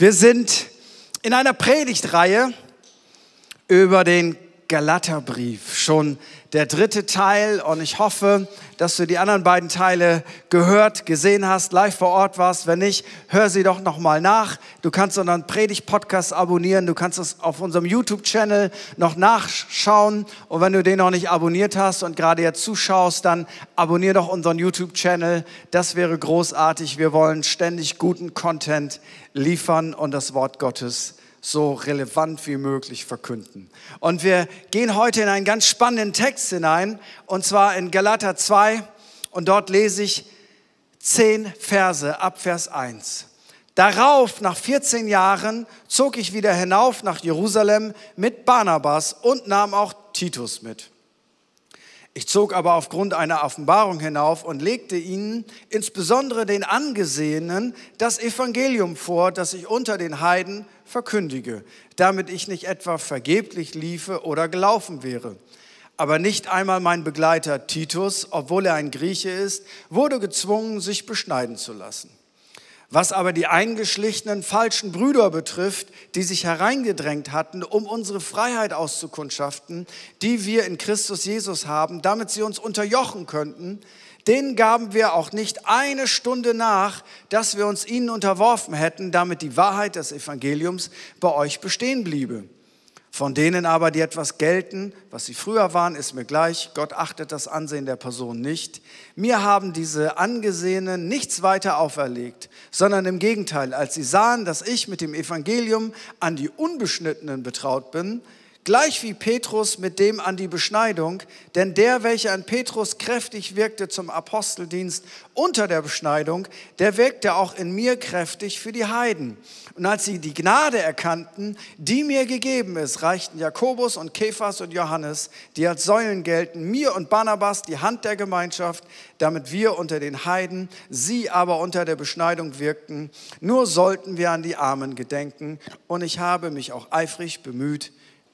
Wir sind in einer Predigtreihe über den Galaterbrief, schon der dritte Teil und ich hoffe, dass du die anderen beiden Teile gehört, gesehen hast, live vor Ort warst. Wenn nicht, hör sie doch nochmal nach. Du kannst unseren Predigt-Podcast abonnieren, du kannst es auf unserem YouTube-Channel noch nachschauen und wenn du den noch nicht abonniert hast und gerade jetzt zuschaust, dann abonnier doch unseren YouTube-Channel. Das wäre großartig. Wir wollen ständig guten Content liefern und das Wort Gottes so relevant wie möglich verkünden. Und wir gehen heute in einen ganz spannenden Text hinein, und zwar in Galater 2, und dort lese ich zehn Verse ab Vers 1. Darauf, nach 14 Jahren, zog ich wieder hinauf nach Jerusalem mit Barnabas und nahm auch Titus mit. Ich zog aber aufgrund einer Offenbarung hinauf und legte ihnen, insbesondere den Angesehenen, das Evangelium vor, das ich unter den Heiden verkündige, damit ich nicht etwa vergeblich liefe oder gelaufen wäre. Aber nicht einmal mein Begleiter Titus, obwohl er ein Grieche ist, wurde gezwungen, sich beschneiden zu lassen. Was aber die eingeschlichenen falschen Brüder betrifft, die sich hereingedrängt hatten, um unsere Freiheit auszukundschaften, die wir in Christus Jesus haben, damit sie uns unterjochen könnten, denen gaben wir auch nicht eine Stunde nach, dass wir uns ihnen unterworfen hätten, damit die Wahrheit des Evangeliums bei euch bestehen bliebe. Von denen aber, die etwas gelten, was sie früher waren, ist mir gleich. Gott achtet das Ansehen der Person nicht. Mir haben diese Angesehenen nichts weiter auferlegt, sondern im Gegenteil, als sie sahen, dass ich mit dem Evangelium an die Unbeschnittenen betraut bin, gleich wie Petrus mit dem an die Beschneidung, denn der, welcher an Petrus kräftig wirkte zum Aposteldienst unter der Beschneidung, der wirkte auch in mir kräftig für die Heiden. Und als sie die Gnade erkannten, die mir gegeben ist, reichten Jakobus und Kephas und Johannes, die als Säulen gelten, mir und Barnabas die Hand der Gemeinschaft, damit wir unter den Heiden, sie aber unter der Beschneidung wirkten. Nur sollten wir an die Armen gedenken. Und ich habe mich auch eifrig bemüht,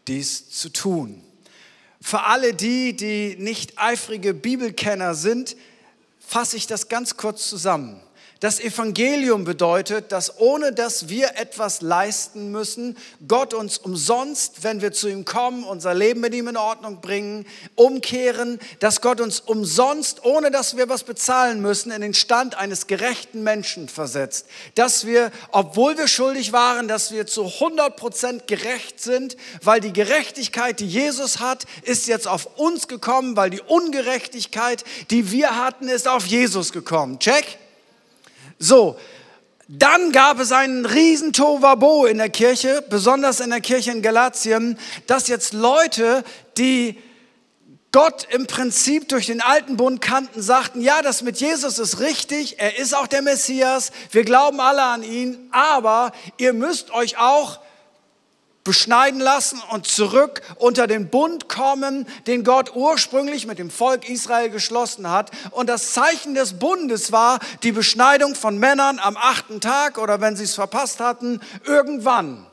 dies zu tun. Für alle die, die nicht eifrige Bibelkenner sind, fasse ich das ganz kurz zusammen. Das Evangelium bedeutet, dass ohne dass wir etwas leisten müssen, Gott uns umsonst, wenn wir zu ihm kommen, unser Leben mit ihm in Ordnung bringen, umkehren, dass Gott uns umsonst, ohne dass wir was bezahlen müssen, in den Stand eines gerechten Menschen versetzt. Dass wir, obwohl wir schuldig waren, dass wir zu 100 Prozent gerecht sind, weil die Gerechtigkeit, die Jesus hat, ist jetzt auf uns gekommen, weil die Ungerechtigkeit, die wir hatten, ist auf Jesus gekommen. Check? So, dann gab es einen riesen Tovabo in der Kirche, besonders in der Kirche in Galatien, dass jetzt Leute, die Gott im Prinzip durch den alten Bund kannten, sagten, ja, das mit Jesus ist richtig, er ist auch der Messias, wir glauben alle an ihn, aber ihr müsst euch auch beschneiden lassen und zurück unter den Bund kommen, den Gott ursprünglich mit dem Volk Israel geschlossen hat. Und das Zeichen des Bundes war die Beschneidung von Männern am achten Tag oder wenn sie es verpasst hatten, irgendwann.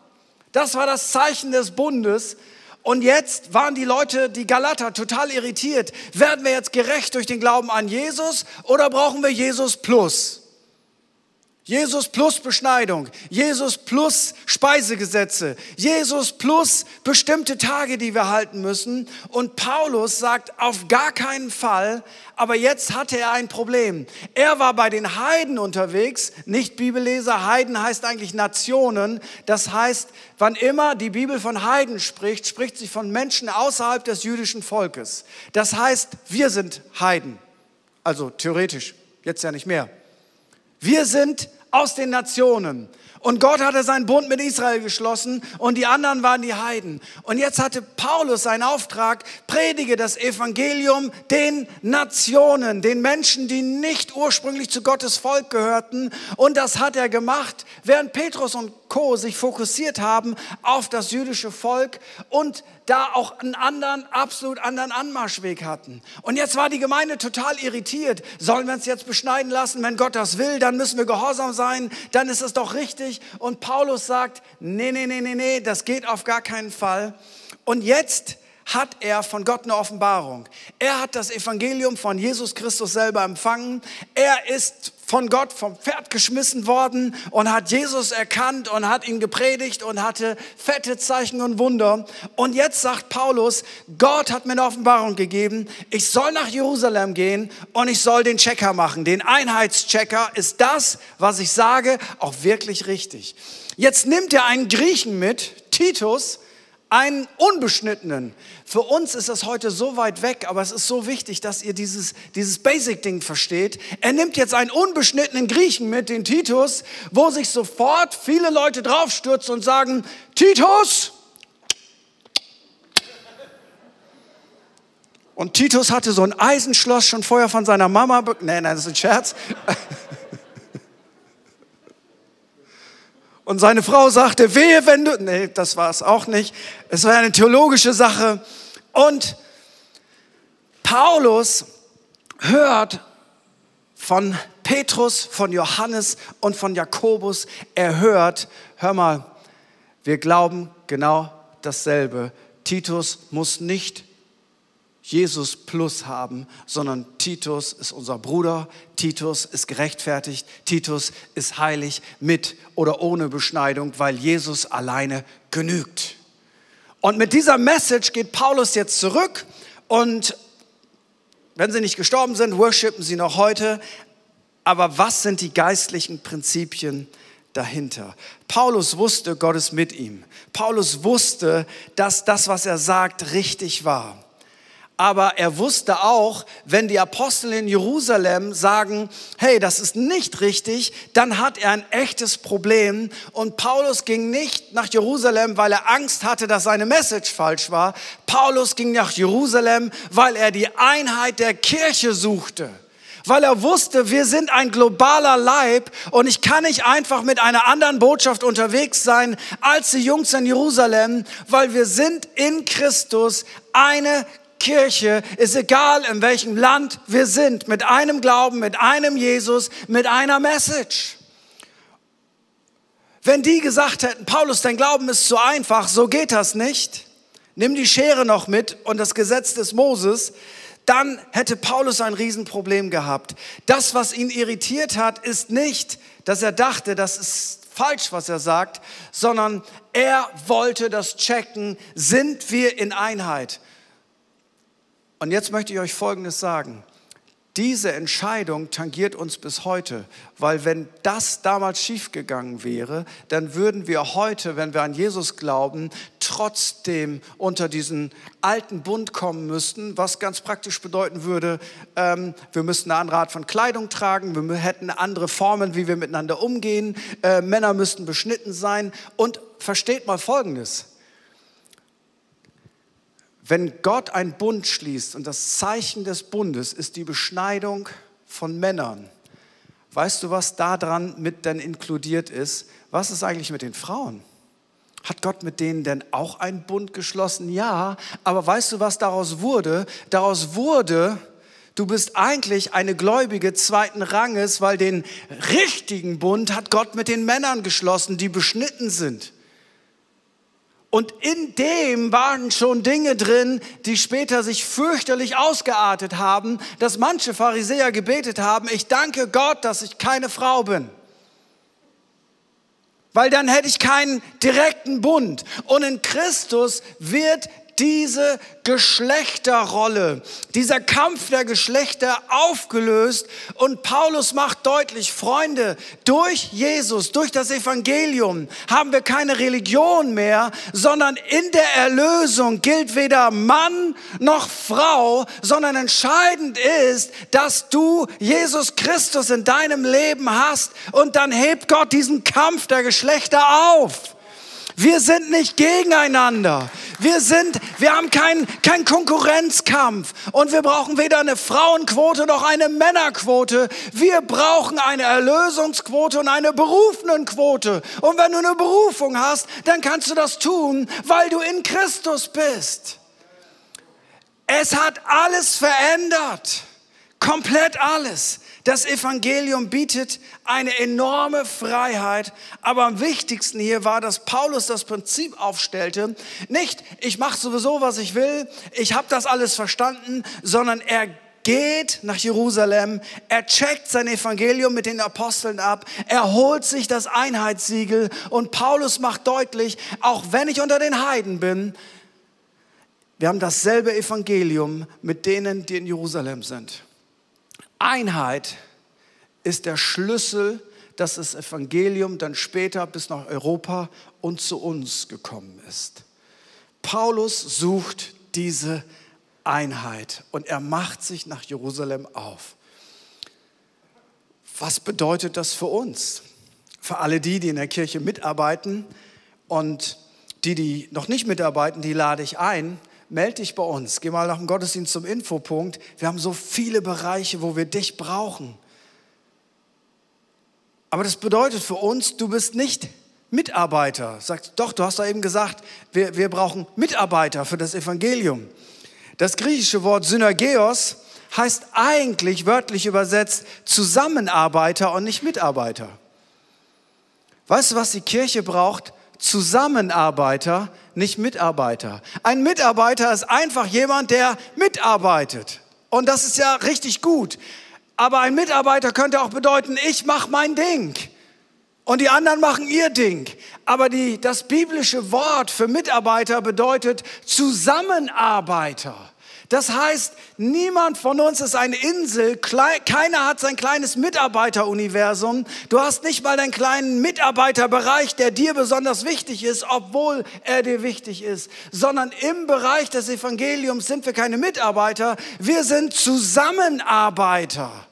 Das war das Zeichen des Bundes. Und jetzt waren die Leute, die Galater, total irritiert. Werden wir jetzt gerecht durch den Glauben an Jesus oder brauchen wir Jesus plus? Jesus plus Beschneidung, Jesus plus Speisegesetze, Jesus plus bestimmte Tage, die wir halten müssen. Und Paulus sagt auf gar keinen Fall, aber jetzt hatte er ein Problem. Er war bei den Heiden unterwegs, nicht Bibelleser, Heiden heißt eigentlich Nationen. Das heißt, wann immer die Bibel von Heiden spricht, spricht sie von Menschen außerhalb des jüdischen Volkes. Das heißt, wir sind Heiden. Also theoretisch, jetzt ja nicht mehr. Wir sind aus den Nationen. Und Gott hatte seinen Bund mit Israel geschlossen und die anderen waren die Heiden. Und jetzt hatte Paulus seinen Auftrag, predige das Evangelium den Nationen, den Menschen, die nicht ursprünglich zu Gottes Volk gehörten. Und das hat er gemacht, während Petrus und Co. sich fokussiert haben auf das jüdische Volk und da auch einen anderen, absolut anderen Anmarschweg hatten. Und jetzt war die Gemeinde total irritiert. Sollen wir uns jetzt beschneiden lassen? Wenn Gott das will, dann müssen wir gehorsam sein, dann ist es doch richtig. Und Paulus sagt, nee, nee, nee, nee, nee, das geht auf gar keinen Fall. Und jetzt hat er von Gott eine Offenbarung. Er hat das Evangelium von Jesus Christus selber empfangen. Er ist von Gott vom Pferd geschmissen worden und hat Jesus erkannt und hat ihn gepredigt und hatte fette Zeichen und Wunder. Und jetzt sagt Paulus, Gott hat mir eine Offenbarung gegeben, ich soll nach Jerusalem gehen und ich soll den Checker machen. Den Einheitschecker ist das, was ich sage, auch wirklich richtig. Jetzt nimmt er einen Griechen mit, Titus, einen unbeschnittenen. Für uns ist das heute so weit weg, aber es ist so wichtig, dass ihr dieses, dieses Basic-Ding versteht. Er nimmt jetzt einen unbeschnittenen Griechen mit, den Titus, wo sich sofort viele Leute draufstürzen und sagen, Titus! Und Titus hatte so ein Eisenschloss schon vorher von seiner Mama. Nein, nein, das ist ein Scherz. Und seine Frau sagte, wehe, wenn du, nee, das war es auch nicht. Es war eine theologische Sache. Und Paulus hört von Petrus, von Johannes und von Jakobus. Er hört, hör mal, wir glauben genau dasselbe. Titus muss nicht Jesus plus haben, sondern Titus ist unser Bruder, Titus ist gerechtfertigt, Titus ist heilig mit oder ohne Beschneidung, weil Jesus alleine genügt. Und mit dieser Message geht Paulus jetzt zurück und wenn sie nicht gestorben sind, worshipen sie noch heute. Aber was sind die geistlichen Prinzipien dahinter? Paulus wusste, Gott ist mit ihm. Paulus wusste, dass das, was er sagt, richtig war aber er wusste auch, wenn die Apostel in Jerusalem sagen, hey, das ist nicht richtig, dann hat er ein echtes Problem. Und Paulus ging nicht nach Jerusalem, weil er Angst hatte, dass seine Message falsch war. Paulus ging nach Jerusalem, weil er die Einheit der Kirche suchte weil er wusste, wir sind ein globaler Leib und ich kann nicht einfach mit einer anderen Botschaft unterwegs sein als die Jungs in Jerusalem, weil wir sind in Christus eine Kirche ist egal, in welchem Land wir sind, mit einem Glauben, mit einem Jesus, mit einer Message. Wenn die gesagt hätten, Paulus, dein Glauben ist zu einfach, so geht das nicht, nimm die Schere noch mit und das Gesetz des Moses, dann hätte Paulus ein Riesenproblem gehabt. Das, was ihn irritiert hat, ist nicht, dass er dachte, das ist falsch, was er sagt, sondern er wollte das checken, sind wir in Einheit? Und jetzt möchte ich euch Folgendes sagen. Diese Entscheidung tangiert uns bis heute, weil wenn das damals schiefgegangen wäre, dann würden wir heute, wenn wir an Jesus glauben, trotzdem unter diesen alten Bund kommen müssten, was ganz praktisch bedeuten würde, ähm, wir müssten eine andere Art von Kleidung tragen, wir hätten andere Formen, wie wir miteinander umgehen, äh, Männer müssten beschnitten sein und versteht mal Folgendes. Wenn Gott einen Bund schließt und das Zeichen des Bundes ist die Beschneidung von Männern, weißt du, was daran mit dann inkludiert ist? Was ist eigentlich mit den Frauen? Hat Gott mit denen denn auch einen Bund geschlossen? Ja, aber weißt du, was daraus wurde? Daraus wurde, du bist eigentlich eine Gläubige zweiten Ranges, weil den richtigen Bund hat Gott mit den Männern geschlossen, die beschnitten sind. Und in dem waren schon Dinge drin, die später sich fürchterlich ausgeartet haben, dass manche Pharisäer gebetet haben, ich danke Gott, dass ich keine Frau bin. Weil dann hätte ich keinen direkten Bund. Und in Christus wird diese Geschlechterrolle, dieser Kampf der Geschlechter aufgelöst. Und Paulus macht deutlich, Freunde, durch Jesus, durch das Evangelium haben wir keine Religion mehr, sondern in der Erlösung gilt weder Mann noch Frau, sondern entscheidend ist, dass du Jesus Christus in deinem Leben hast. Und dann hebt Gott diesen Kampf der Geschlechter auf. Wir sind nicht gegeneinander. Wir sind, wir haben keinen kein Konkurrenzkampf und wir brauchen weder eine Frauenquote noch eine Männerquote. Wir brauchen eine Erlösungsquote und eine Berufenenquote. Und wenn du eine Berufung hast, dann kannst du das tun, weil du in Christus bist. Es hat alles verändert. Komplett alles. Das Evangelium bietet eine enorme Freiheit, aber am wichtigsten hier war, dass Paulus das Prinzip aufstellte, nicht ich mache sowieso, was ich will, ich habe das alles verstanden, sondern er geht nach Jerusalem, er checkt sein Evangelium mit den Aposteln ab, er holt sich das Einheitssiegel und Paulus macht deutlich, auch wenn ich unter den Heiden bin, wir haben dasselbe Evangelium mit denen, die in Jerusalem sind. Einheit ist der Schlüssel, dass das Evangelium dann später bis nach Europa und zu uns gekommen ist. Paulus sucht diese Einheit und er macht sich nach Jerusalem auf. Was bedeutet das für uns? Für alle die, die in der Kirche mitarbeiten und die, die noch nicht mitarbeiten, die lade ich ein, melde dich bei uns. Geh mal nach dem Gottesdienst zum Infopunkt. Wir haben so viele Bereiche, wo wir dich brauchen. Aber das bedeutet für uns, du bist nicht Mitarbeiter. Sagt, doch, du hast da eben gesagt, wir, wir brauchen Mitarbeiter für das Evangelium. Das griechische Wort Synergeos heißt eigentlich wörtlich übersetzt Zusammenarbeiter und nicht Mitarbeiter. Weißt du, was die Kirche braucht? Zusammenarbeiter, nicht Mitarbeiter. Ein Mitarbeiter ist einfach jemand, der mitarbeitet. Und das ist ja richtig gut. Aber ein Mitarbeiter könnte auch bedeuten, ich mache mein Ding und die anderen machen ihr Ding. Aber die, das biblische Wort für Mitarbeiter bedeutet Zusammenarbeiter. Das heißt, niemand von uns ist eine Insel, keiner hat sein kleines Mitarbeiteruniversum. Du hast nicht mal deinen kleinen Mitarbeiterbereich, der dir besonders wichtig ist, obwohl er dir wichtig ist, sondern im Bereich des Evangeliums sind wir keine Mitarbeiter, wir sind Zusammenarbeiter.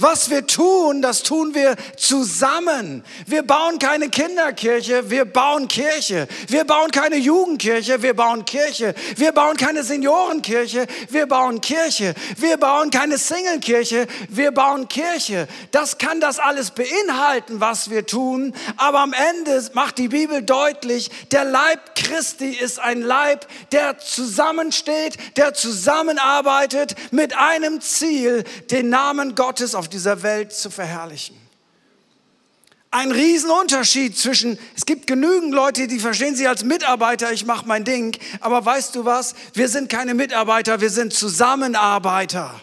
Was wir tun, das tun wir zusammen. Wir bauen keine Kinderkirche, wir bauen Kirche. Wir bauen keine Jugendkirche, wir bauen Kirche. Wir bauen keine Seniorenkirche, wir bauen Kirche. Wir bauen keine Singlekirche, wir bauen Kirche. Das kann das alles beinhalten, was wir tun. Aber am Ende macht die Bibel deutlich, der Leib Christi ist ein Leib, der zusammensteht, der zusammenarbeitet mit einem Ziel, den Namen Gottes auf dieser Welt zu verherrlichen. Ein Riesenunterschied zwischen, es gibt genügend Leute, die verstehen sich als Mitarbeiter, ich mache mein Ding, aber weißt du was, wir sind keine Mitarbeiter, wir sind Zusammenarbeiter.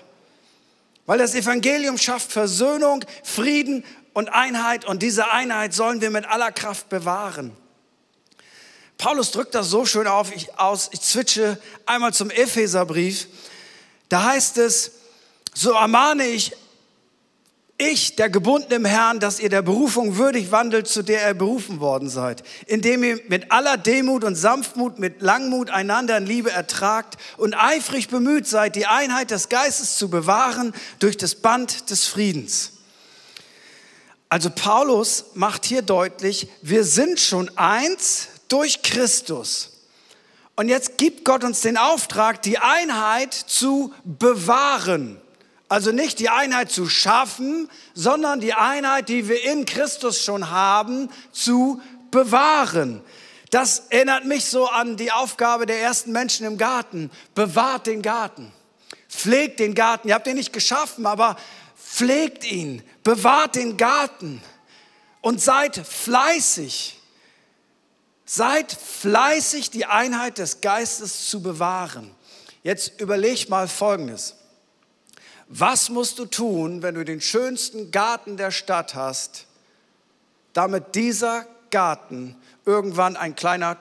Weil das Evangelium schafft Versöhnung, Frieden und Einheit und diese Einheit sollen wir mit aller Kraft bewahren. Paulus drückt das so schön auf, ich, aus, ich zwitsche einmal zum Epheserbrief. Da heißt es, so ermahne ich ich, der gebunden im Herrn, dass ihr der Berufung würdig wandelt, zu der ihr berufen worden seid, indem ihr mit aller Demut und Sanftmut, mit Langmut einander in Liebe ertragt und eifrig bemüht seid, die Einheit des Geistes zu bewahren durch das Band des Friedens. Also Paulus macht hier deutlich, wir sind schon eins durch Christus. Und jetzt gibt Gott uns den Auftrag, die Einheit zu bewahren. Also nicht die Einheit zu schaffen, sondern die Einheit, die wir in Christus schon haben, zu bewahren. Das erinnert mich so an die Aufgabe der ersten Menschen im Garten. Bewahrt den Garten. Pflegt den Garten. Ihr habt ihn nicht geschaffen, aber pflegt ihn. Bewahrt den Garten. Und seid fleißig. Seid fleißig, die Einheit des Geistes zu bewahren. Jetzt überleg mal Folgendes. Was musst du tun, wenn du den schönsten Garten der Stadt hast, damit dieser Garten irgendwann ein kleiner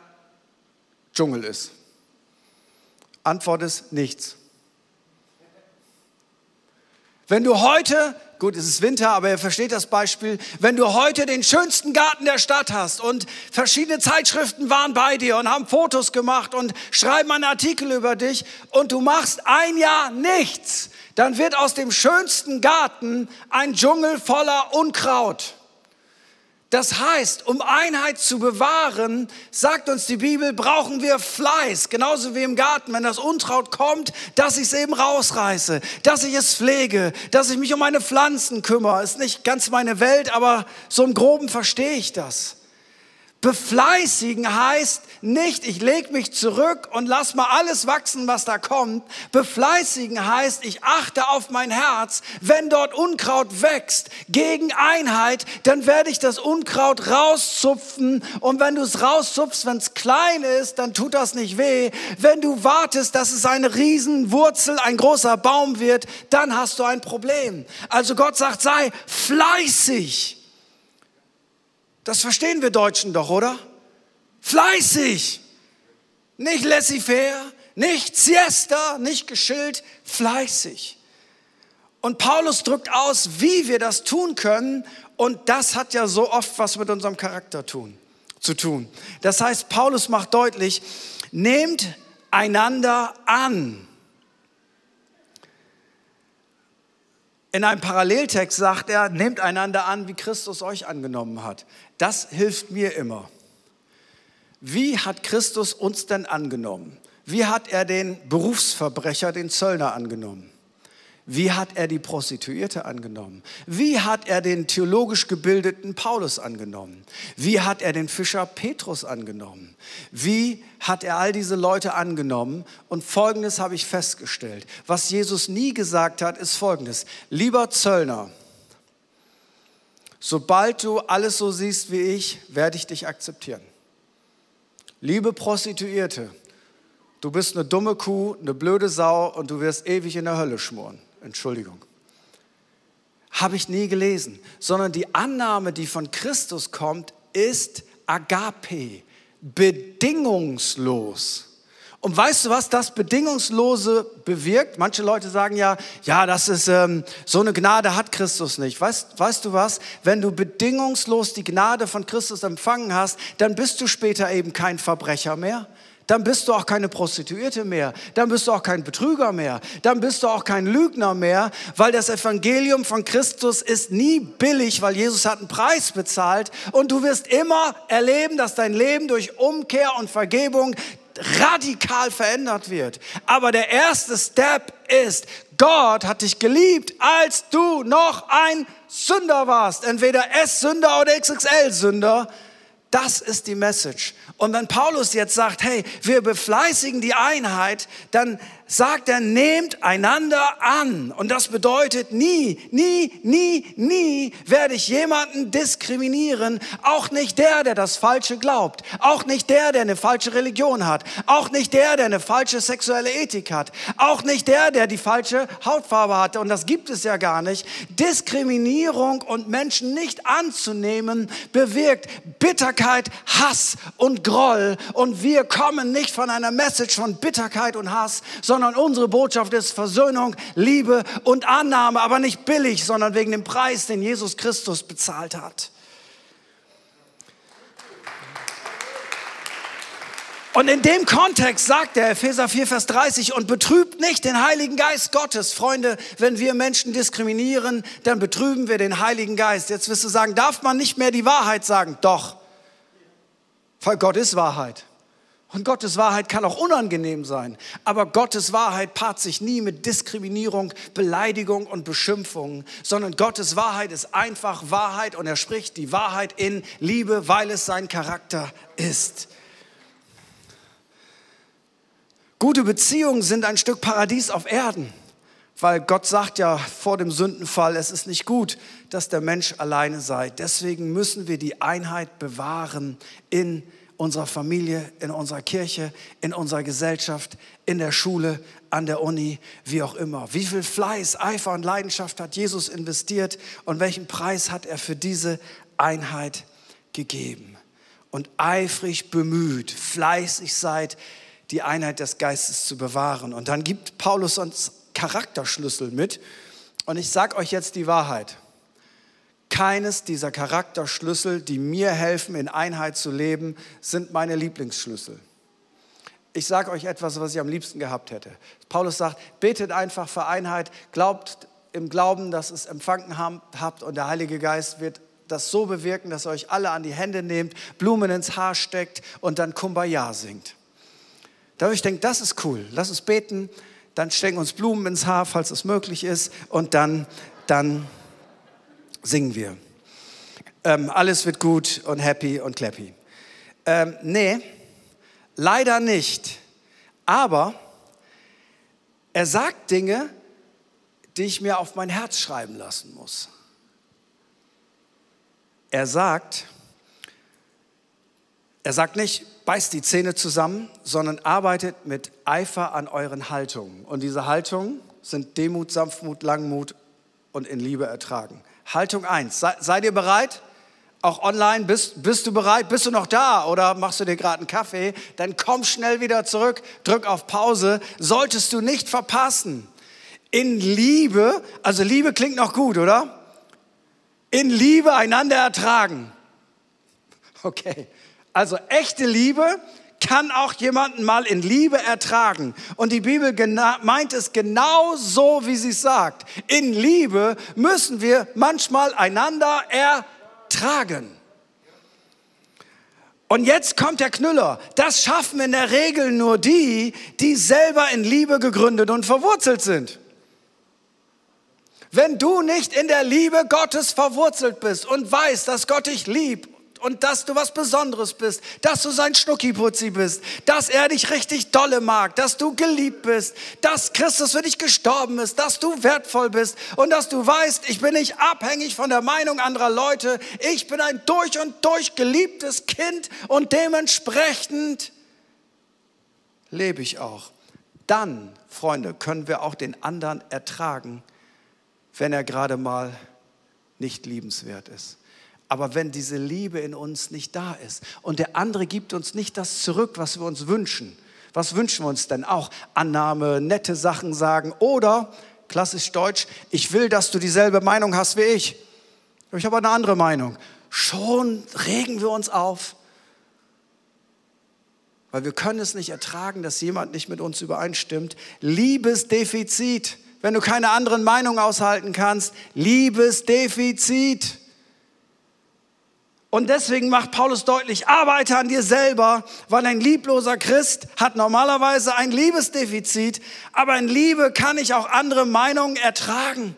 Dschungel ist? Antwort ist nichts. Wenn du heute, gut, es ist Winter, aber ihr versteht das Beispiel, wenn du heute den schönsten Garten der Stadt hast und verschiedene Zeitschriften waren bei dir und haben Fotos gemacht und schreiben einen Artikel über dich und du machst ein Jahr nichts, dann wird aus dem schönsten Garten ein Dschungel voller Unkraut. Das heißt, um Einheit zu bewahren, sagt uns die Bibel, brauchen wir Fleiß, genauso wie im Garten, wenn das Unkraut kommt, dass ich es eben rausreiße, dass ich es pflege, dass ich mich um meine Pflanzen kümmere. Ist nicht ganz meine Welt, aber so im Groben verstehe ich das. Befleißigen heißt nicht, ich lege mich zurück und lass mal alles wachsen, was da kommt. Befleißigen heißt, ich achte auf mein Herz. Wenn dort Unkraut wächst gegen Einheit, dann werde ich das Unkraut rauszupfen. Und wenn du es rauszupfst, wenn es klein ist, dann tut das nicht weh. Wenn du wartest, dass es eine Riesenwurzel, ein großer Baum wird, dann hast du ein Problem. Also Gott sagt, sei fleißig. Das verstehen wir Deutschen doch, oder? Fleißig. Nicht laissez-faire, nicht siesta, nicht geschillt, fleißig. Und Paulus drückt aus, wie wir das tun können. Und das hat ja so oft was mit unserem Charakter tun, zu tun. Das heißt, Paulus macht deutlich, nehmt einander an. In einem Paralleltext sagt er, nehmt einander an, wie Christus euch angenommen hat. Das hilft mir immer. Wie hat Christus uns denn angenommen? Wie hat er den Berufsverbrecher, den Zöllner angenommen? Wie hat er die Prostituierte angenommen? Wie hat er den theologisch gebildeten Paulus angenommen? Wie hat er den Fischer Petrus angenommen? Wie hat er all diese Leute angenommen? Und Folgendes habe ich festgestellt. Was Jesus nie gesagt hat, ist Folgendes. Lieber Zöllner, sobald du alles so siehst wie ich, werde ich dich akzeptieren. Liebe Prostituierte, du bist eine dumme Kuh, eine blöde Sau und du wirst ewig in der Hölle schmoren. Entschuldigung. Habe ich nie gelesen, sondern die Annahme, die von Christus kommt, ist Agape, bedingungslos. Und weißt du, was das Bedingungslose bewirkt? Manche Leute sagen ja, ja, das ist ähm, so eine Gnade hat Christus nicht. Weißt, weißt du was? Wenn du bedingungslos die Gnade von Christus empfangen hast, dann bist du später eben kein Verbrecher mehr dann bist du auch keine Prostituierte mehr, dann bist du auch kein Betrüger mehr, dann bist du auch kein Lügner mehr, weil das Evangelium von Christus ist nie billig, weil Jesus hat einen Preis bezahlt und du wirst immer erleben, dass dein Leben durch Umkehr und Vergebung radikal verändert wird. Aber der erste Step ist, Gott hat dich geliebt, als du noch ein Sünder warst, entweder S-Sünder oder XXL-Sünder. Das ist die Message. Und wenn Paulus jetzt sagt, hey, wir befleißigen die Einheit, dann sagt er, nehmt einander an. Und das bedeutet, nie, nie, nie, nie werde ich jemanden diskriminieren. Auch nicht der, der das Falsche glaubt. Auch nicht der, der eine falsche Religion hat. Auch nicht der, der eine falsche sexuelle Ethik hat. Auch nicht der, der die falsche Hautfarbe hat. Und das gibt es ja gar nicht. Diskriminierung und Menschen nicht anzunehmen bewirkt Bitterkeit, Hass und Groll. Und wir kommen nicht von einer Message von Bitterkeit und Hass, sondern sondern unsere Botschaft ist Versöhnung, Liebe und Annahme, aber nicht billig, sondern wegen dem Preis, den Jesus Christus bezahlt hat. Und in dem Kontext sagt der Epheser 4, Vers 30, und betrübt nicht den Heiligen Geist Gottes. Freunde, wenn wir Menschen diskriminieren, dann betrüben wir den Heiligen Geist. Jetzt wirst du sagen, darf man nicht mehr die Wahrheit sagen? Doch. Weil Gott ist Wahrheit. Und Gottes Wahrheit kann auch unangenehm sein. Aber Gottes Wahrheit paart sich nie mit Diskriminierung, Beleidigung und Beschimpfung, sondern Gottes Wahrheit ist einfach Wahrheit und er spricht die Wahrheit in Liebe, weil es sein Charakter ist. Gute Beziehungen sind ein Stück Paradies auf Erden, weil Gott sagt ja vor dem Sündenfall, es ist nicht gut, dass der Mensch alleine sei. Deswegen müssen wir die Einheit bewahren in unserer Familie, in unserer Kirche, in unserer Gesellschaft, in der Schule, an der Uni, wie auch immer. Wie viel Fleiß, Eifer und Leidenschaft hat Jesus investiert und welchen Preis hat er für diese Einheit gegeben? Und eifrig bemüht, fleißig seid, die Einheit des Geistes zu bewahren. Und dann gibt Paulus uns Charakterschlüssel mit. Und ich sage euch jetzt die Wahrheit keines dieser Charakterschlüssel, die mir helfen, in Einheit zu leben, sind meine Lieblingsschlüssel. Ich sage euch etwas, was ich am liebsten gehabt hätte. Paulus sagt, betet einfach für Einheit, glaubt im Glauben, dass es empfangen habt und der Heilige Geist wird das so bewirken, dass ihr euch alle an die Hände nehmt, Blumen ins Haar steckt und dann Kumbaya singt. Da ich denke, das ist cool. Lass uns beten, dann stecken uns Blumen ins Haar, falls es möglich ist, und dann, dann singen wir. Ähm, alles wird gut und happy und clappy. Ähm, nee, leider nicht. Aber er sagt Dinge, die ich mir auf mein Herz schreiben lassen muss. Er sagt, er sagt nicht, beißt die Zähne zusammen, sondern arbeitet mit Eifer an euren Haltungen. Und diese Haltungen sind Demut, Sanftmut, Langmut und in Liebe ertragen. Haltung 1. Sei, seid ihr bereit? Auch online, bist, bist du bereit? Bist du noch da oder machst du dir gerade einen Kaffee? Dann komm schnell wieder zurück, drück auf Pause. Solltest du nicht verpassen. In Liebe, also Liebe klingt noch gut, oder? In Liebe einander ertragen. Okay. Also echte Liebe kann auch jemanden mal in Liebe ertragen. Und die Bibel meint es genau so, wie sie es sagt. In Liebe müssen wir manchmal einander ertragen. Und jetzt kommt der Knüller. Das schaffen in der Regel nur die, die selber in Liebe gegründet und verwurzelt sind. Wenn du nicht in der Liebe Gottes verwurzelt bist und weißt, dass Gott dich liebt und dass du was Besonderes bist, dass du sein Schnuckiputzi bist, dass er dich richtig dolle mag, dass du geliebt bist, dass Christus für dich gestorben ist, dass du wertvoll bist und dass du weißt, ich bin nicht abhängig von der Meinung anderer Leute, ich bin ein durch und durch geliebtes Kind und dementsprechend lebe ich auch. Dann, Freunde, können wir auch den anderen ertragen, wenn er gerade mal nicht liebenswert ist. Aber wenn diese Liebe in uns nicht da ist und der andere gibt uns nicht das zurück, was wir uns wünschen, was wünschen wir uns denn auch? Annahme, nette Sachen sagen oder, klassisch deutsch, ich will, dass du dieselbe Meinung hast wie ich. Ich habe eine andere Meinung. Schon regen wir uns auf, weil wir können es nicht ertragen, dass jemand nicht mit uns übereinstimmt. Liebesdefizit, wenn du keine anderen Meinungen aushalten kannst, Liebesdefizit. Und deswegen macht Paulus deutlich, arbeite an dir selber, weil ein liebloser Christ hat normalerweise ein Liebesdefizit, aber in Liebe kann ich auch andere Meinungen ertragen.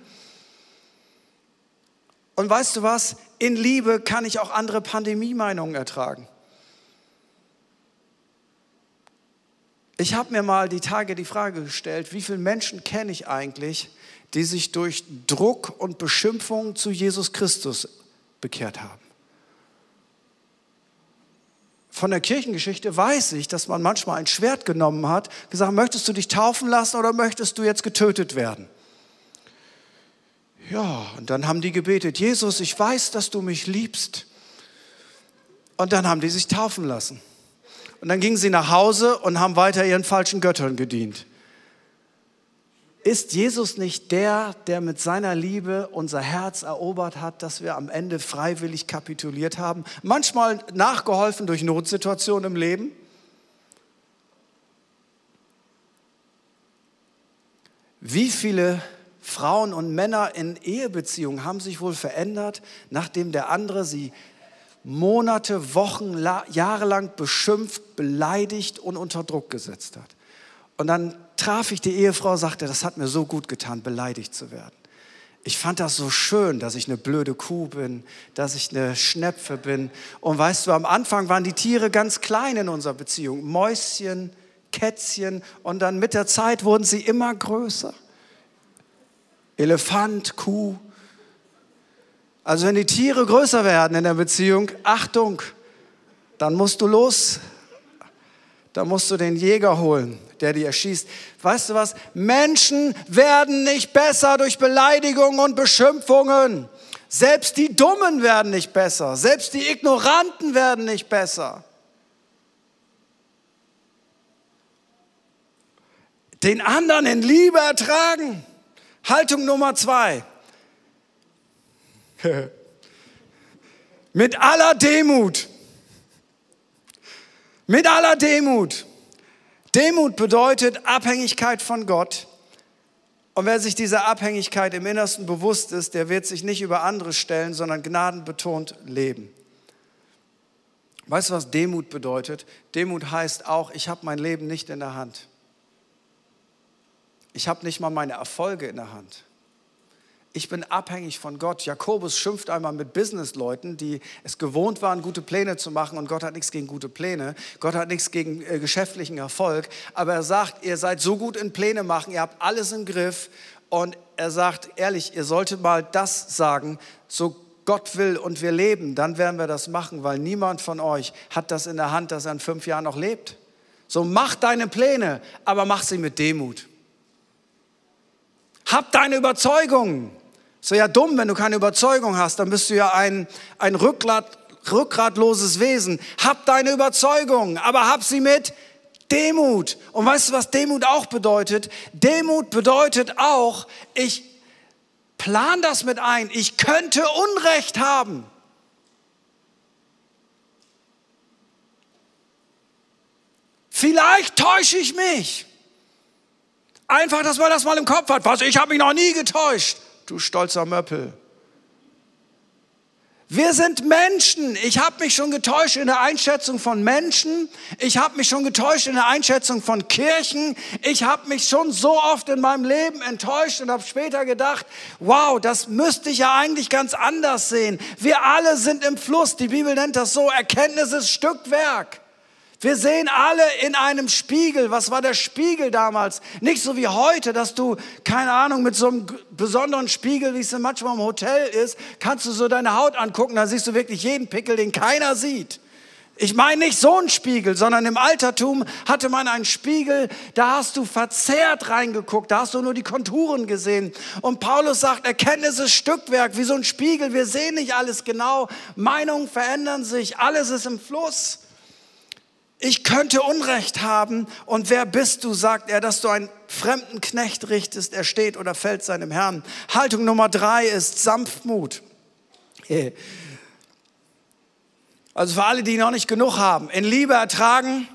Und weißt du was? In Liebe kann ich auch andere Pandemie-Meinungen ertragen. Ich habe mir mal die Tage die Frage gestellt, wie viele Menschen kenne ich eigentlich, die sich durch Druck und Beschimpfung zu Jesus Christus bekehrt haben? Von der Kirchengeschichte weiß ich, dass man manchmal ein Schwert genommen hat, gesagt, möchtest du dich taufen lassen oder möchtest du jetzt getötet werden? Ja, und dann haben die gebetet, Jesus, ich weiß, dass du mich liebst. Und dann haben die sich taufen lassen. Und dann gingen sie nach Hause und haben weiter ihren falschen Göttern gedient. Ist Jesus nicht der, der mit seiner Liebe unser Herz erobert hat, dass wir am Ende freiwillig kapituliert haben? Manchmal nachgeholfen durch Notsituationen im Leben? Wie viele Frauen und Männer in Ehebeziehungen haben sich wohl verändert, nachdem der andere sie Monate, Wochen, Jahre lang beschimpft, beleidigt und unter Druck gesetzt hat? Und dann traf ich die Ehefrau, sagte, das hat mir so gut getan, beleidigt zu werden. Ich fand das so schön, dass ich eine blöde Kuh bin, dass ich eine Schnepfe bin. Und weißt du, am Anfang waren die Tiere ganz klein in unserer Beziehung. Mäuschen, Kätzchen. Und dann mit der Zeit wurden sie immer größer. Elefant, Kuh. Also wenn die Tiere größer werden in der Beziehung, Achtung, dann musst du los. Da musst du den Jäger holen der dich erschießt. Weißt du was? Menschen werden nicht besser durch Beleidigungen und Beschimpfungen. Selbst die Dummen werden nicht besser. Selbst die Ignoranten werden nicht besser. Den anderen in Liebe ertragen. Haltung Nummer zwei. Mit aller Demut. Mit aller Demut. Demut bedeutet Abhängigkeit von Gott. Und wer sich dieser Abhängigkeit im Innersten bewusst ist, der wird sich nicht über andere stellen, sondern gnadenbetont leben. Weißt du, was Demut bedeutet? Demut heißt auch, ich habe mein Leben nicht in der Hand. Ich habe nicht mal meine Erfolge in der Hand. Ich bin abhängig von Gott. Jakobus schimpft einmal mit Businessleuten, die es gewohnt waren, gute Pläne zu machen. Und Gott hat nichts gegen gute Pläne. Gott hat nichts gegen äh, geschäftlichen Erfolg. Aber er sagt, ihr seid so gut in Pläne machen, ihr habt alles im Griff. Und er sagt, ehrlich, ihr solltet mal das sagen, so Gott will und wir leben, dann werden wir das machen, weil niemand von euch hat das in der Hand, dass er in fünf Jahren noch lebt. So mach deine Pläne, aber mach sie mit Demut. Hab deine Überzeugungen. So ja dumm, wenn du keine Überzeugung hast, dann bist du ja ein, ein Rückgrat, rückgratloses Wesen. Hab deine Überzeugung, aber hab sie mit Demut. Und weißt du, was Demut auch bedeutet? Demut bedeutet auch, ich plan das mit ein, ich könnte Unrecht haben. Vielleicht täusche ich mich. Einfach, dass man das mal im Kopf hat. Was, ich habe mich noch nie getäuscht du stolzer Möppel. Wir sind Menschen. Ich habe mich schon getäuscht in der Einschätzung von Menschen. Ich habe mich schon getäuscht in der Einschätzung von Kirchen. Ich habe mich schon so oft in meinem Leben enttäuscht und habe später gedacht, wow, das müsste ich ja eigentlich ganz anders sehen. Wir alle sind im Fluss. Die Bibel nennt das so, Erkenntnis ist Stückwerk. Wir sehen alle in einem Spiegel. Was war der Spiegel damals? Nicht so wie heute, dass du, keine Ahnung, mit so einem besonderen Spiegel, wie es manchmal im Hotel ist, kannst du so deine Haut angucken, da siehst du wirklich jeden Pickel, den keiner sieht. Ich meine nicht so einen Spiegel, sondern im Altertum hatte man einen Spiegel, da hast du verzerrt reingeguckt, da hast du nur die Konturen gesehen. Und Paulus sagt, Erkenntnis ist Stückwerk, wie so ein Spiegel, wir sehen nicht alles genau, Meinungen verändern sich, alles ist im Fluss ich könnte Unrecht haben und wer bist du, sagt er, dass du einen fremden Knecht richtest, er steht oder fällt seinem Herrn. Haltung Nummer drei ist Sanftmut. Also für alle, die noch nicht genug haben, in Liebe ertragen,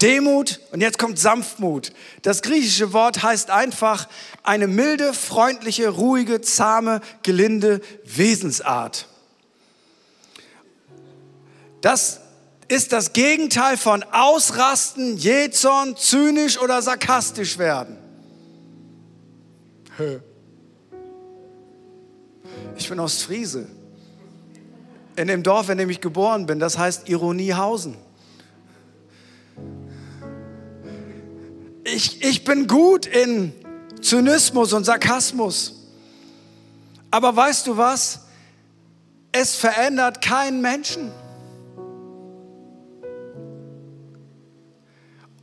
Demut und jetzt kommt Sanftmut. Das griechische Wort heißt einfach eine milde, freundliche, ruhige, zahme, gelinde Wesensart. Das ist das Gegenteil von ausrasten, Jezorn, zynisch oder sarkastisch werden. Ich bin aus Friese. In dem Dorf, in dem ich geboren bin, das heißt Ironiehausen. Ich, ich bin gut in Zynismus und Sarkasmus. Aber weißt du was? Es verändert keinen Menschen.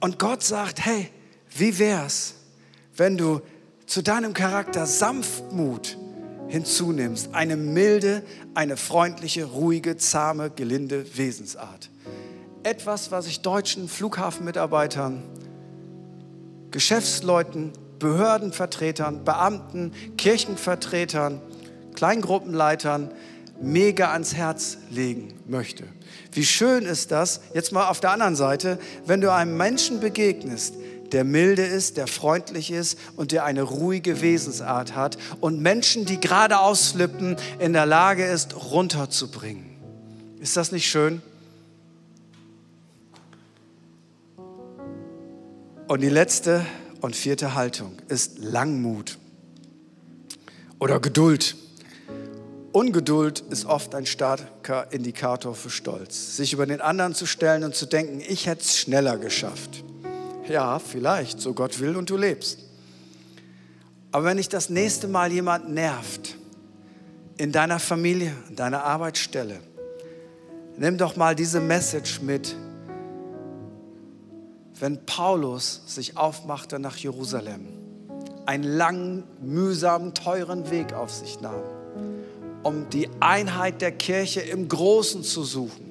Und Gott sagt, hey, wie wär's, wenn du zu deinem Charakter Sanftmut hinzunimmst, eine milde, eine freundliche, ruhige, zahme, gelinde Wesensart. Etwas, was ich deutschen Flughafenmitarbeitern, Geschäftsleuten, Behördenvertretern, Beamten, Kirchenvertretern, Kleingruppenleitern mega ans Herz legen möchte. Wie schön ist das, jetzt mal auf der anderen Seite, wenn du einem Menschen begegnest, der milde ist, der freundlich ist und der eine ruhige Wesensart hat und Menschen, die gerade ausflippen, in der Lage ist, runterzubringen. Ist das nicht schön? Und die letzte und vierte Haltung ist Langmut oder Geduld. Ungeduld ist oft ein starker Indikator für Stolz. Sich über den anderen zu stellen und zu denken, ich hätte es schneller geschafft. Ja, vielleicht, so Gott will und du lebst. Aber wenn dich das nächste Mal jemand nervt, in deiner Familie, in deiner Arbeitsstelle, nimm doch mal diese Message mit. Wenn Paulus sich aufmachte nach Jerusalem, einen langen, mühsamen, teuren Weg auf sich nahm, um die Einheit der Kirche im Großen zu suchen,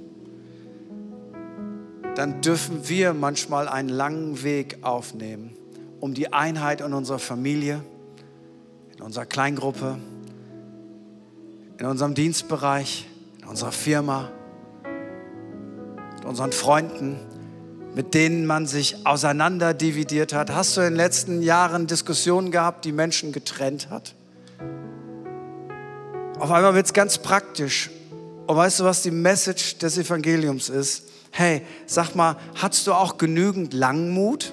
dann dürfen wir manchmal einen langen Weg aufnehmen, um die Einheit in unserer Familie, in unserer Kleingruppe, in unserem Dienstbereich, in unserer Firma, mit unseren Freunden, mit denen man sich auseinanderdividiert hat. Hast du in den letzten Jahren Diskussionen gehabt, die Menschen getrennt hat? Auf einmal wird es ganz praktisch. Und weißt du, was die Message des Evangeliums ist? Hey, sag mal, hast du auch genügend Langmut?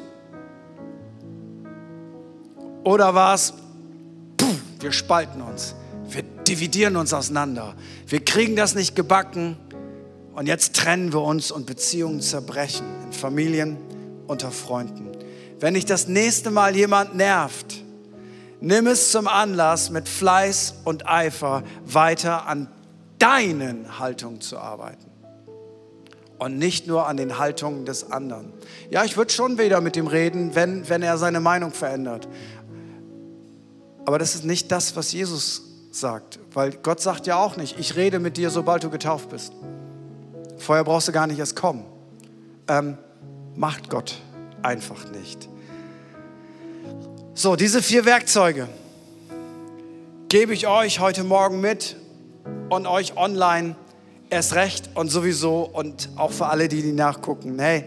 Oder war es wir spalten uns, wir dividieren uns auseinander, wir kriegen das nicht gebacken und jetzt trennen wir uns und Beziehungen zerbrechen in Familien, unter Freunden. Wenn dich das nächste Mal jemand nervt, nimm es zum Anlass, mit Fleiß und Eifer weiter an deinen Haltungen zu arbeiten und nicht nur an den Haltungen des anderen. Ja, ich würde schon wieder mit ihm reden, wenn, wenn er seine Meinung verändert. Aber das ist nicht das, was Jesus sagt, weil Gott sagt ja auch nicht, ich rede mit dir, sobald du getauft bist. Vorher brauchst du gar nicht erst kommen. Ähm, macht Gott einfach nicht. So, diese vier Werkzeuge gebe ich euch heute Morgen mit und euch online erst recht und sowieso und auch für alle, die die nachgucken. Hey,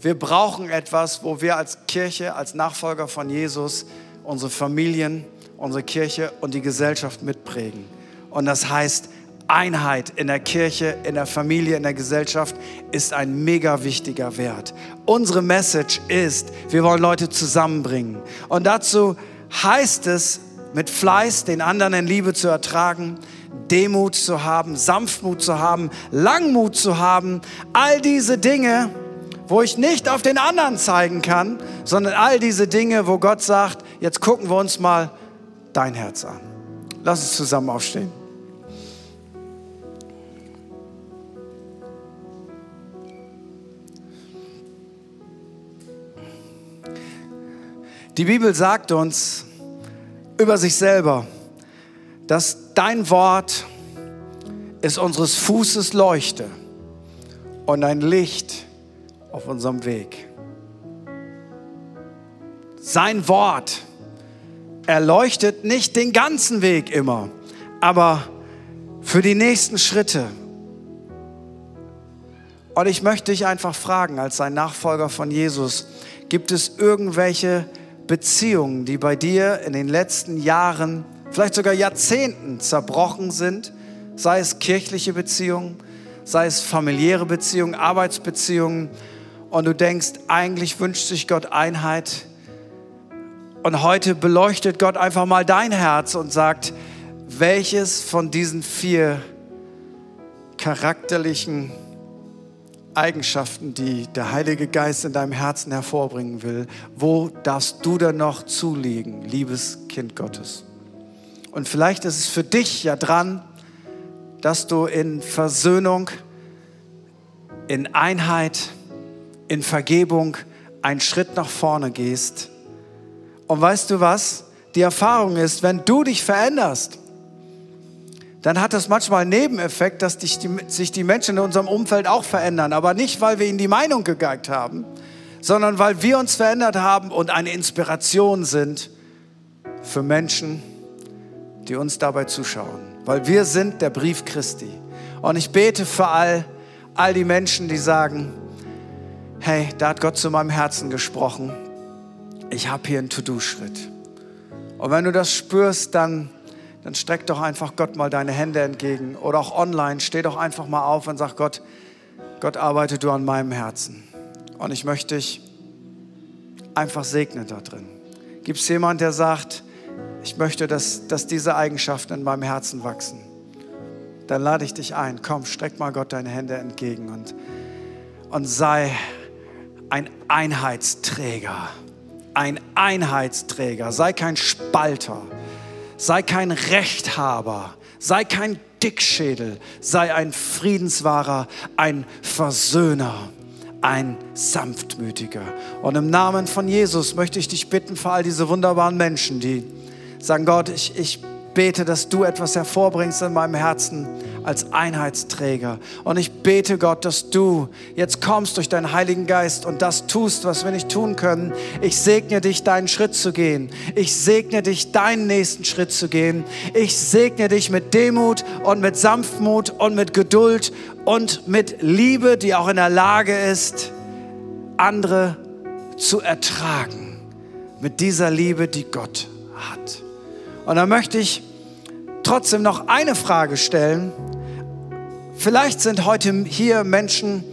wir brauchen etwas, wo wir als Kirche, als Nachfolger von Jesus, unsere Familien, unsere Kirche und die Gesellschaft mitprägen. Und das heißt, Einheit in der Kirche, in der Familie, in der Gesellschaft ist ein mega wichtiger Wert. Unsere Message ist, wir wollen Leute zusammenbringen. Und dazu heißt es, mit Fleiß den anderen in Liebe zu ertragen, Demut zu haben, Sanftmut zu haben, Langmut zu haben, all diese Dinge, wo ich nicht auf den anderen zeigen kann, sondern all diese Dinge, wo Gott sagt, jetzt gucken wir uns mal dein Herz an. Lass uns zusammen aufstehen. Die Bibel sagt uns über sich selber, dass dein Wort ist unseres Fußes Leuchte und ein Licht auf unserem Weg. Sein Wort erleuchtet nicht den ganzen Weg immer, aber für die nächsten Schritte. Und ich möchte dich einfach fragen, als sein Nachfolger von Jesus, gibt es irgendwelche Beziehungen, die bei dir in den letzten Jahren vielleicht sogar Jahrzehnten zerbrochen sind, sei es kirchliche Beziehungen, sei es familiäre Beziehungen, Arbeitsbeziehungen, und du denkst, eigentlich wünscht sich Gott Einheit. Und heute beleuchtet Gott einfach mal dein Herz und sagt, welches von diesen vier charakterlichen Eigenschaften, die der Heilige Geist in deinem Herzen hervorbringen will, wo darfst du denn noch zulegen, liebes Kind Gottes? Und vielleicht ist es für dich ja dran, dass du in Versöhnung, in Einheit, in Vergebung einen Schritt nach vorne gehst. Und weißt du was? Die Erfahrung ist, wenn du dich veränderst, dann hat das manchmal einen Nebeneffekt, dass die, sich die Menschen in unserem Umfeld auch verändern. Aber nicht, weil wir ihnen die Meinung gegeigt haben, sondern weil wir uns verändert haben und eine Inspiration sind für Menschen, die uns dabei zuschauen, weil wir sind der Brief Christi. Und ich bete für all, all die Menschen, die sagen, hey, da hat Gott zu meinem Herzen gesprochen. Ich habe hier einen To-Do-Schritt. Und wenn du das spürst, dann, dann streck doch einfach Gott mal deine Hände entgegen. Oder auch online, steh doch einfach mal auf und sag Gott, Gott arbeite du an meinem Herzen. Und ich möchte dich einfach segnen da drin. Gibt es jemanden, der sagt, ich möchte, dass, dass diese Eigenschaften in meinem Herzen wachsen. Dann lade ich dich ein, komm, streck mal Gott deine Hände entgegen und, und sei ein Einheitsträger. Ein Einheitsträger. Sei kein Spalter. Sei kein Rechthaber. Sei kein Dickschädel. Sei ein Friedenswahrer, ein Versöhner ein Sanftmütiger. Und im Namen von Jesus möchte ich dich bitten für all diese wunderbaren Menschen, die sagen, Gott, ich, ich bete, dass du etwas hervorbringst in meinem Herzen als Einheitsträger. Und ich bete, Gott, dass du jetzt kommst durch deinen Heiligen Geist und das tust, was wir nicht tun können. Ich segne dich, deinen Schritt zu gehen. Ich segne dich, deinen nächsten Schritt zu gehen. Ich segne dich mit Demut und mit Sanftmut und mit Geduld und mit Liebe, die auch in der Lage ist, andere zu ertragen. Mit dieser Liebe, die Gott hat. Und da möchte ich trotzdem noch eine Frage stellen. Vielleicht sind heute hier Menschen,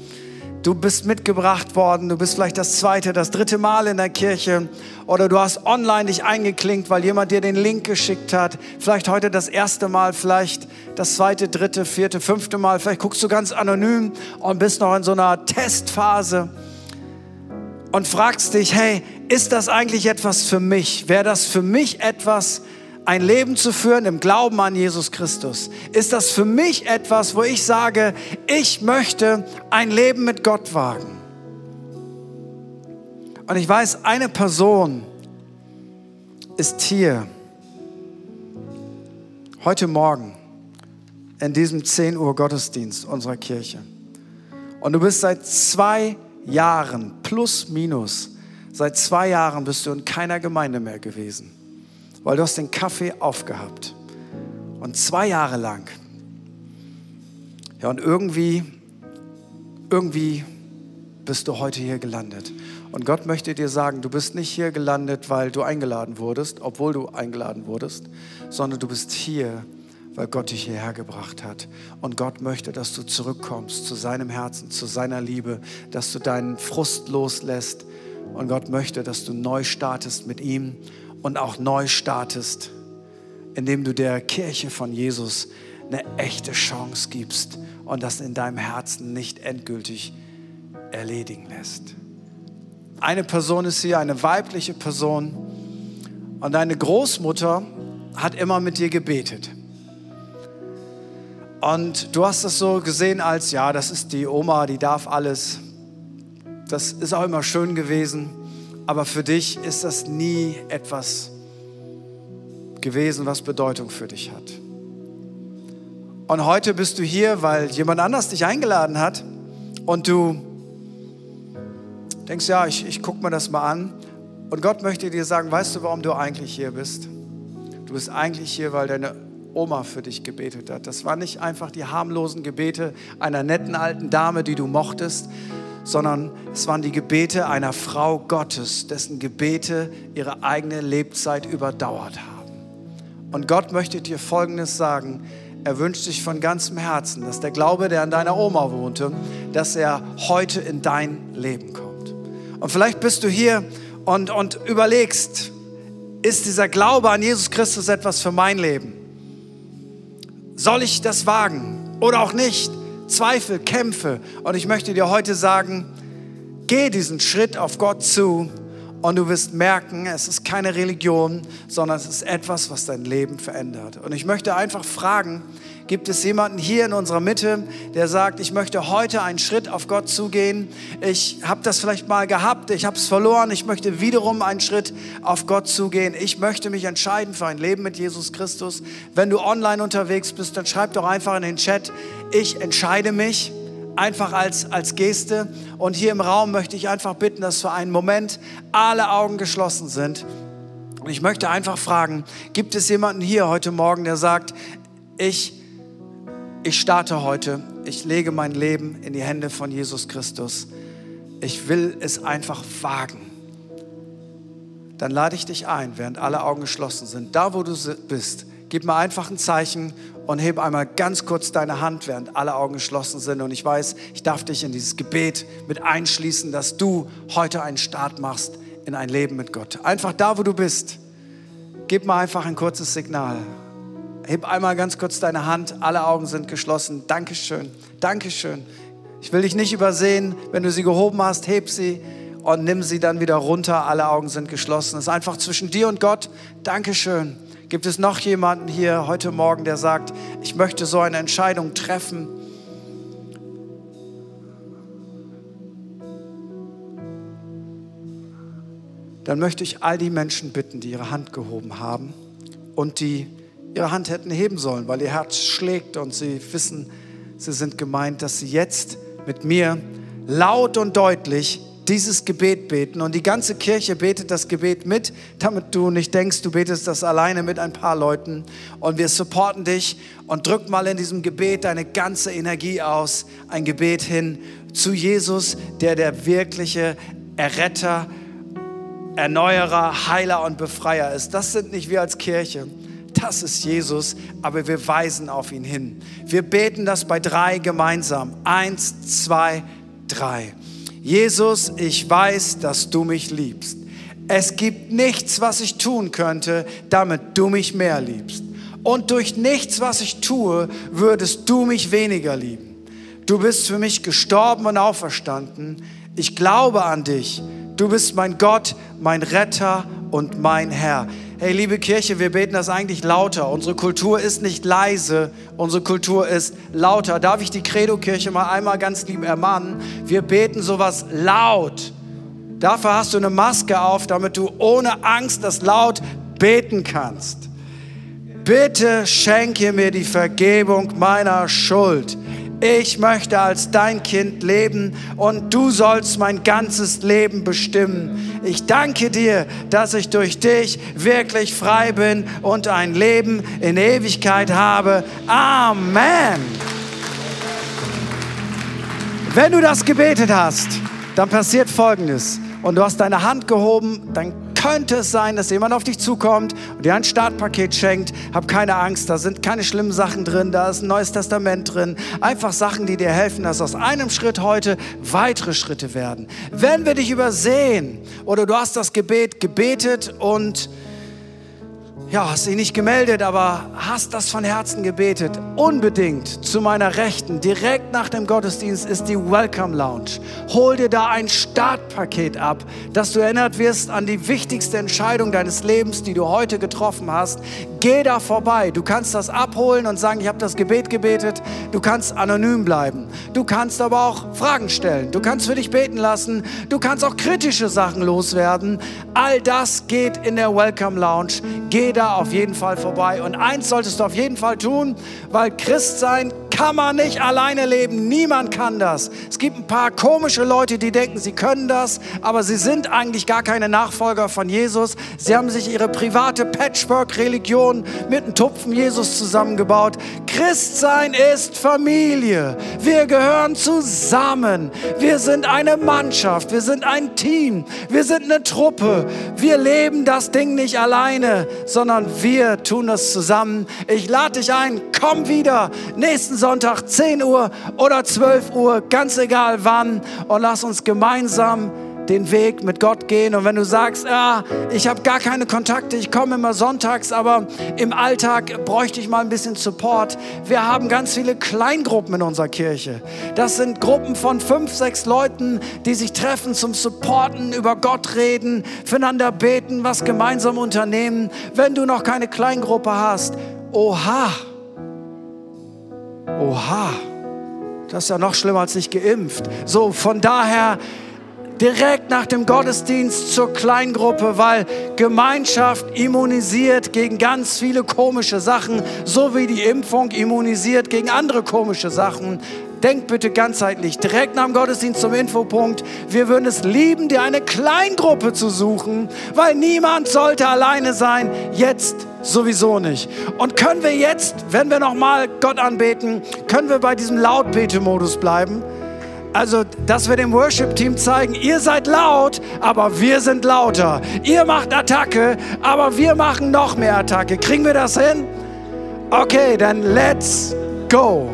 Du bist mitgebracht worden, du bist vielleicht das zweite, das dritte Mal in der Kirche oder du hast online dich eingeklinkt, weil jemand dir den Link geschickt hat. Vielleicht heute das erste Mal, vielleicht das zweite, dritte, vierte, fünfte Mal. Vielleicht guckst du ganz anonym und bist noch in so einer Testphase und fragst dich, hey, ist das eigentlich etwas für mich? Wäre das für mich etwas, ein Leben zu führen im Glauben an Jesus Christus? Ist das für mich etwas, wo ich sage, ich möchte ein Leben mit Gott wagen? Und ich weiß, eine Person ist hier heute Morgen in diesem 10 Uhr Gottesdienst unserer Kirche. Und du bist seit zwei Jahren, plus minus, seit zwei Jahren bist du in keiner Gemeinde mehr gewesen weil du hast den Kaffee aufgehabt. Und zwei Jahre lang. Ja, und irgendwie, irgendwie bist du heute hier gelandet. Und Gott möchte dir sagen, du bist nicht hier gelandet, weil du eingeladen wurdest, obwohl du eingeladen wurdest, sondern du bist hier, weil Gott dich hierher gebracht hat. Und Gott möchte, dass du zurückkommst zu seinem Herzen, zu seiner Liebe, dass du deinen Frust loslässt. Und Gott möchte, dass du neu startest mit ihm und auch neu startest, indem du der Kirche von Jesus eine echte Chance gibst und das in deinem Herzen nicht endgültig erledigen lässt. Eine Person ist hier, eine weibliche Person und deine Großmutter hat immer mit dir gebetet. Und du hast das so gesehen als, ja, das ist die Oma, die darf alles. Das ist auch immer schön gewesen aber für dich ist das nie etwas gewesen, was Bedeutung für dich hat. Und heute bist du hier, weil jemand anders dich eingeladen hat und du denkst, ja, ich, ich gucke mir das mal an. Und Gott möchte dir sagen, weißt du, warum du eigentlich hier bist? Du bist eigentlich hier, weil deine Oma für dich gebetet hat. Das waren nicht einfach die harmlosen Gebete einer netten alten Dame, die du mochtest, sondern es waren die Gebete einer Frau Gottes, dessen Gebete ihre eigene Lebzeit überdauert haben. Und Gott möchte dir Folgendes sagen. Er wünscht sich von ganzem Herzen, dass der Glaube, der an deiner Oma wohnte, dass er heute in dein Leben kommt. Und vielleicht bist du hier und, und überlegst, ist dieser Glaube an Jesus Christus etwas für mein Leben? Soll ich das wagen oder auch nicht? Zweifel, Kämpfe. Und ich möchte dir heute sagen, geh diesen Schritt auf Gott zu und du wirst merken, es ist keine Religion, sondern es ist etwas, was dein Leben verändert. Und ich möchte einfach fragen, Gibt es jemanden hier in unserer Mitte, der sagt, ich möchte heute einen Schritt auf Gott zugehen? Ich habe das vielleicht mal gehabt, ich habe es verloren, ich möchte wiederum einen Schritt auf Gott zugehen. Ich möchte mich entscheiden für ein Leben mit Jesus Christus. Wenn du online unterwegs bist, dann schreib doch einfach in den Chat, ich entscheide mich einfach als, als Geste. Und hier im Raum möchte ich einfach bitten, dass für einen Moment alle Augen geschlossen sind. Und ich möchte einfach fragen, gibt es jemanden hier heute Morgen, der sagt, ich ich starte heute, ich lege mein Leben in die Hände von Jesus Christus. Ich will es einfach wagen. Dann lade ich dich ein, während alle Augen geschlossen sind, da wo du bist, gib mir einfach ein Zeichen und heb einmal ganz kurz deine Hand, während alle Augen geschlossen sind. Und ich weiß, ich darf dich in dieses Gebet mit einschließen, dass du heute einen Start machst in ein Leben mit Gott. Einfach da, wo du bist, gib mir einfach ein kurzes Signal. Heb einmal ganz kurz deine Hand. Alle Augen sind geschlossen. Dankeschön. Dankeschön. Ich will dich nicht übersehen. Wenn du sie gehoben hast, heb sie und nimm sie dann wieder runter. Alle Augen sind geschlossen. Es ist einfach zwischen dir und Gott. Dankeschön. Gibt es noch jemanden hier heute Morgen, der sagt, ich möchte so eine Entscheidung treffen? Dann möchte ich all die Menschen bitten, die ihre Hand gehoben haben und die ihre Hand hätten heben sollen, weil ihr Herz schlägt und sie wissen, sie sind gemeint, dass sie jetzt mit mir laut und deutlich dieses Gebet beten. Und die ganze Kirche betet das Gebet mit, damit du nicht denkst, du betest das alleine mit ein paar Leuten. Und wir supporten dich und drück mal in diesem Gebet deine ganze Energie aus. Ein Gebet hin zu Jesus, der der wirkliche Erretter, Erneuerer, Heiler und Befreier ist. Das sind nicht wir als Kirche das ist Jesus, aber wir weisen auf ihn hin. Wir beten das bei drei gemeinsam. Eins, zwei, drei. Jesus, ich weiß, dass du mich liebst. Es gibt nichts, was ich tun könnte, damit du mich mehr liebst. Und durch nichts, was ich tue, würdest du mich weniger lieben. Du bist für mich gestorben und auferstanden. Ich glaube an dich. Du bist mein Gott, mein Retter und mein Herr. Hey, liebe Kirche, wir beten das eigentlich lauter. Unsere Kultur ist nicht leise, unsere Kultur ist lauter. Darf ich die Credo-Kirche mal einmal ganz lieb ermahnen? Wir beten sowas laut. Dafür hast du eine Maske auf, damit du ohne Angst das laut beten kannst. Bitte schenke mir die Vergebung meiner Schuld. Ich möchte als dein Kind leben und du sollst mein ganzes Leben bestimmen. Ich danke dir, dass ich durch dich wirklich frei bin und ein Leben in Ewigkeit habe. Amen. Wenn du das gebetet hast, dann passiert Folgendes. Und du hast deine Hand gehoben, dann könnte es sein, dass jemand auf dich zukommt und dir ein Startpaket schenkt. Hab keine Angst, da sind keine schlimmen Sachen drin, da ist ein neues Testament drin. Einfach Sachen, die dir helfen, dass aus einem Schritt heute weitere Schritte werden. Wenn wir dich übersehen oder du hast das Gebet gebetet und ja, hast dich nicht gemeldet, aber hast das von Herzen gebetet. Unbedingt zu meiner Rechten, direkt nach dem Gottesdienst ist die Welcome Lounge. Hol dir da ein Startpaket ab, dass du erinnert wirst an die wichtigste Entscheidung deines Lebens, die du heute getroffen hast. Geh da vorbei. Du kannst das abholen und sagen, ich habe das Gebet gebetet. Du kannst anonym bleiben. Du kannst aber auch Fragen stellen. Du kannst für dich beten lassen. Du kannst auch kritische Sachen loswerden. All das geht in der Welcome Lounge. Geh da da auf jeden Fall vorbei. Und eins solltest du auf jeden Fall tun, weil Christsein kann man nicht alleine leben. Niemand kann das. Es gibt ein paar komische Leute, die denken, sie können das, aber sie sind eigentlich gar keine Nachfolger von Jesus. Sie haben sich ihre private Patchwork-Religion mit einem Tupfen Jesus zusammengebaut. Christsein ist Familie. Wir gehören zusammen. Wir sind eine Mannschaft. Wir sind ein Team. Wir sind eine Truppe. Wir leben das Ding nicht alleine, sondern wir tun das zusammen. Ich lade dich ein, komm wieder nächsten Sonntag 10 Uhr oder 12 Uhr, ganz egal wann, und lass uns gemeinsam den Weg mit Gott gehen. Und wenn du sagst, ja, ich habe gar keine Kontakte, ich komme immer sonntags, aber im Alltag bräuchte ich mal ein bisschen Support. Wir haben ganz viele Kleingruppen in unserer Kirche. Das sind Gruppen von fünf, sechs Leuten, die sich treffen zum Supporten, über Gott reden, füreinander beten, was gemeinsam unternehmen. Wenn du noch keine Kleingruppe hast, oha, Oha, das ist ja noch schlimmer als nicht geimpft. So, von daher direkt nach dem Gottesdienst zur Kleingruppe, weil Gemeinschaft immunisiert gegen ganz viele komische Sachen, so wie die Impfung immunisiert gegen andere komische Sachen. Denkt bitte ganzheitlich, direkt nach dem Gottesdienst zum Infopunkt. Wir würden es lieben, dir eine Kleingruppe zu suchen, weil niemand sollte alleine sein. Jetzt sowieso nicht. Und können wir jetzt, wenn wir nochmal Gott anbeten, können wir bei diesem Lautbetemodus bleiben? Also, dass wir dem Worship-Team zeigen, ihr seid laut, aber wir sind lauter. Ihr macht Attacke, aber wir machen noch mehr Attacke. Kriegen wir das hin? Okay, dann let's go.